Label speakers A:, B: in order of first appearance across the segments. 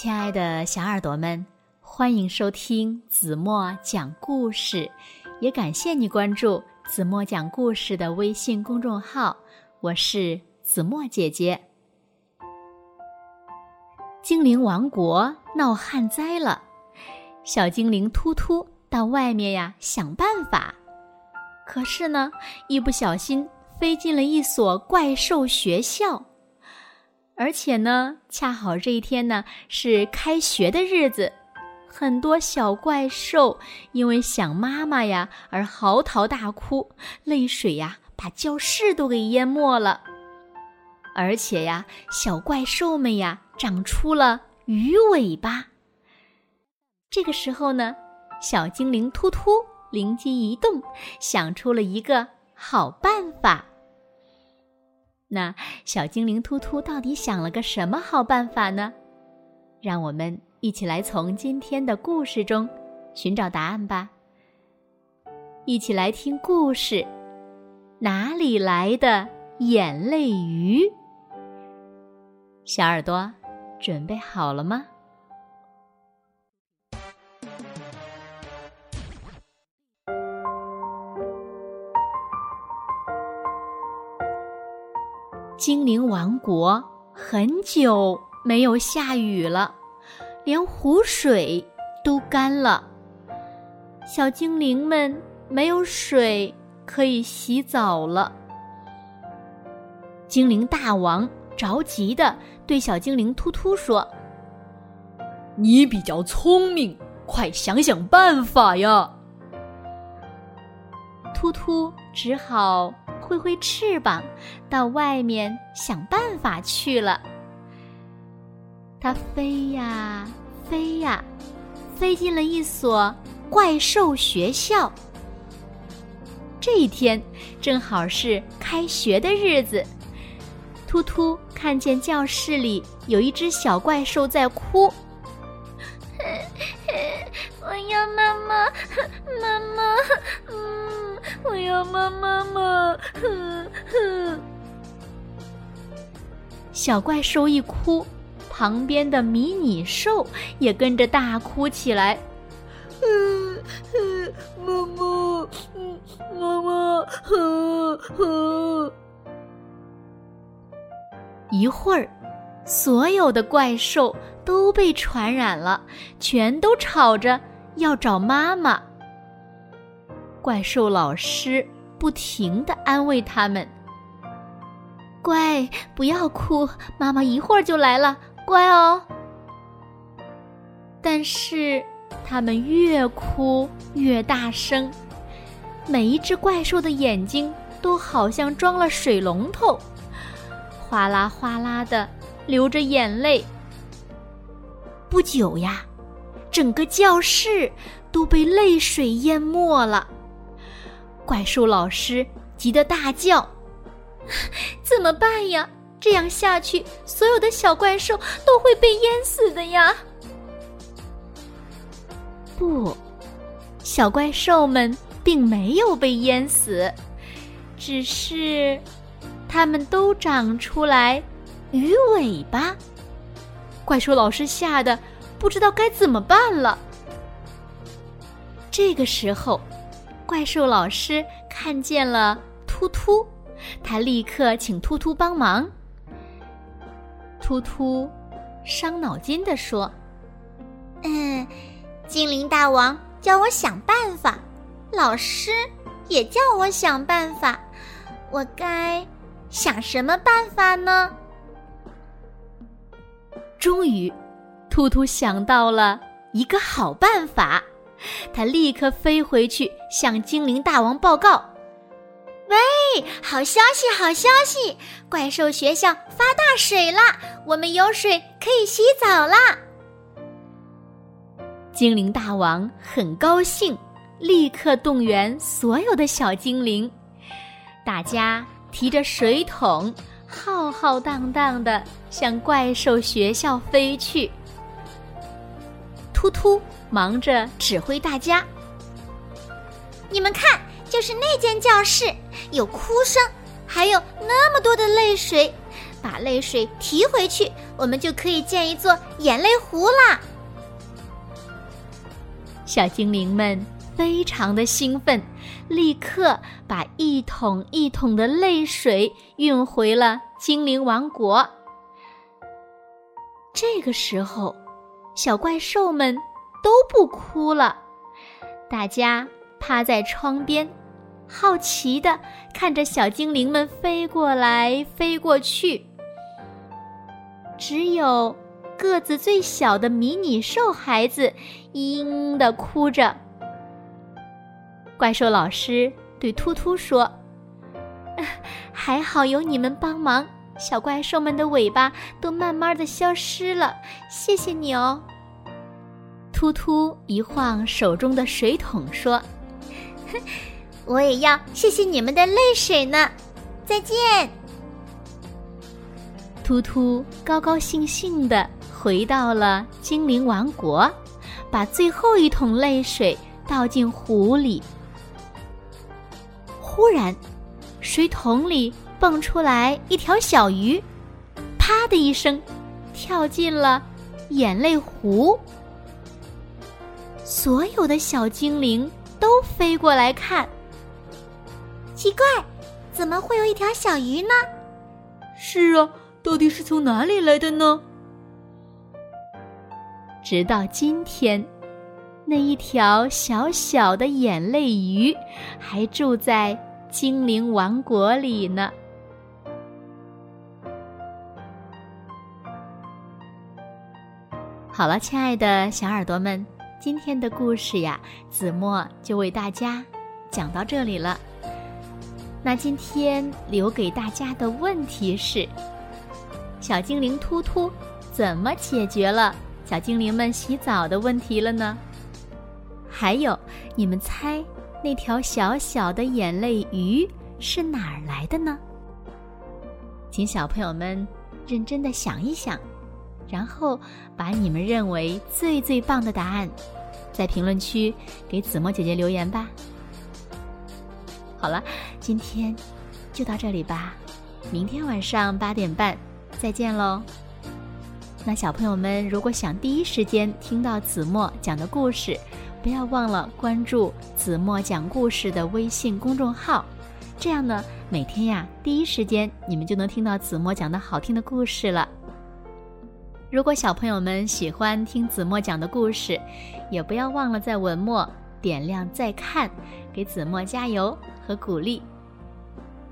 A: 亲爱的小耳朵们，欢迎收听子墨讲故事，也感谢你关注子墨讲故事的微信公众号。我是子墨姐姐。精灵王国闹旱灾了，小精灵突突到外面呀想办法，可是呢，一不小心飞进了一所怪兽学校。而且呢，恰好这一天呢是开学的日子，很多小怪兽因为想妈妈呀而嚎啕大哭，泪水呀把教室都给淹没了。而且呀，小怪兽们呀长出了鱼尾巴。这个时候呢，小精灵突突灵机一动，想出了一个好办法。那小精灵突突到底想了个什么好办法呢？让我们一起来从今天的故事中寻找答案吧。一起来听故事：哪里来的眼泪鱼？小耳朵准备好了吗？精灵王国很久没有下雨了，连湖水都干了。小精灵们没有水可以洗澡了。精灵大王着急的对小精灵突突说：“
B: 你比较聪明，快想想办法呀！”
A: 突突只好。挥挥翅膀，到外面想办法去了。它飞呀飞呀，飞进了一所怪兽学校。这一天正好是开学的日子。突突看见教室里有一只小怪兽在哭。
C: 我要妈妈，妈妈，我要妈妈妈，哼哼。
A: 小怪兽一哭，旁边的迷你兽也跟着大哭起来。
D: 嗯嗯，妈妈，嗯，妈妈，哼哼。
A: 一会儿，所有的怪兽都被传染了，全都吵着。要找妈妈。怪兽老师不停的安慰他们：“乖，不要哭，妈妈一会儿就来了，乖哦。”但是他们越哭越大声，每一只怪兽的眼睛都好像装了水龙头，哗啦哗啦的流着眼泪。不久呀。整个教室都被泪水淹没了，怪兽老师急得大叫：“ 怎么办呀？这样下去，所有的小怪兽都会被淹死的呀！”不，小怪兽们并没有被淹死，只是它们都长出来鱼尾巴。怪兽老师吓得。不知道该怎么办了。这个时候，怪兽老师看见了突突，他立刻请突突帮忙。突突伤脑筋的说：“
C: 嗯，精灵大王叫我想办法，老师也叫我想办法，我该想什么办法呢？”
A: 终于。突突想到了一个好办法，他立刻飞回去向精灵大王报告：“
C: 喂，好消息，好消息！怪兽学校发大水了，我们有水可以洗澡啦！”
A: 精灵大王很高兴，立刻动员所有的小精灵，大家提着水桶，浩浩荡荡的向怪兽学校飞去。突突忙着指挥大家，
C: 你们看，就是那间教室，有哭声，还有那么多的泪水，把泪水提回去，我们就可以建一座眼泪湖啦。
A: 小精灵们非常的兴奋，立刻把一桶一桶的泪水运回了精灵王国。这个时候，小怪兽们都不哭了，大家趴在窗边，好奇的看着小精灵们飞过来飞过去。只有。个子最小的迷你兽孩子嘤嘤的哭着。怪兽老师对突突说：“ 还好有你们帮忙，小怪兽们的尾巴都慢慢的消失了，谢谢你哦。”突突一晃手中的水桶说：“哼
C: 我也要谢谢你们的泪水呢，再见。”
A: 突突高高兴兴的。回到了精灵王国，把最后一桶泪水倒进湖里。忽然，水桶里蹦出来一条小鱼，啪的一声，跳进了眼泪湖。所有的小精灵都飞过来看，
C: 奇怪，怎么会有一条小鱼呢？
B: 是啊，到底是从哪里来的呢？
A: 直到今天，那一条小小的眼泪鱼还住在精灵王国里呢。好了，亲爱的小耳朵们，今天的故事呀，子墨就为大家讲到这里了。那今天留给大家的问题是：小精灵突突怎么解决了？小精灵们洗澡的问题了呢？还有，你们猜那条小小的眼泪鱼是哪儿来的呢？请小朋友们认真的想一想，然后把你们认为最最棒的答案，在评论区给子墨姐姐留言吧。好了，今天就到这里吧，明天晚上八点半再见喽。那小朋友们，如果想第一时间听到子墨讲的故事，不要忘了关注子墨讲故事的微信公众号。这样呢，每天呀，第一时间你们就能听到子墨讲的好听的故事了。如果小朋友们喜欢听子墨讲的故事，也不要忘了在文末点亮再看，给子墨加油和鼓励。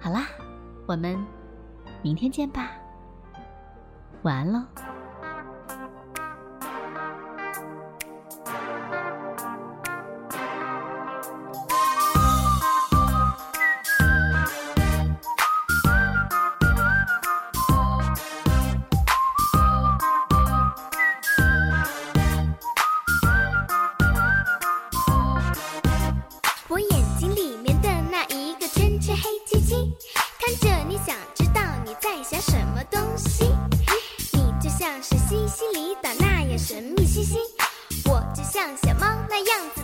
A: 好啦，我们明天见吧，晚安喽。小猫那样子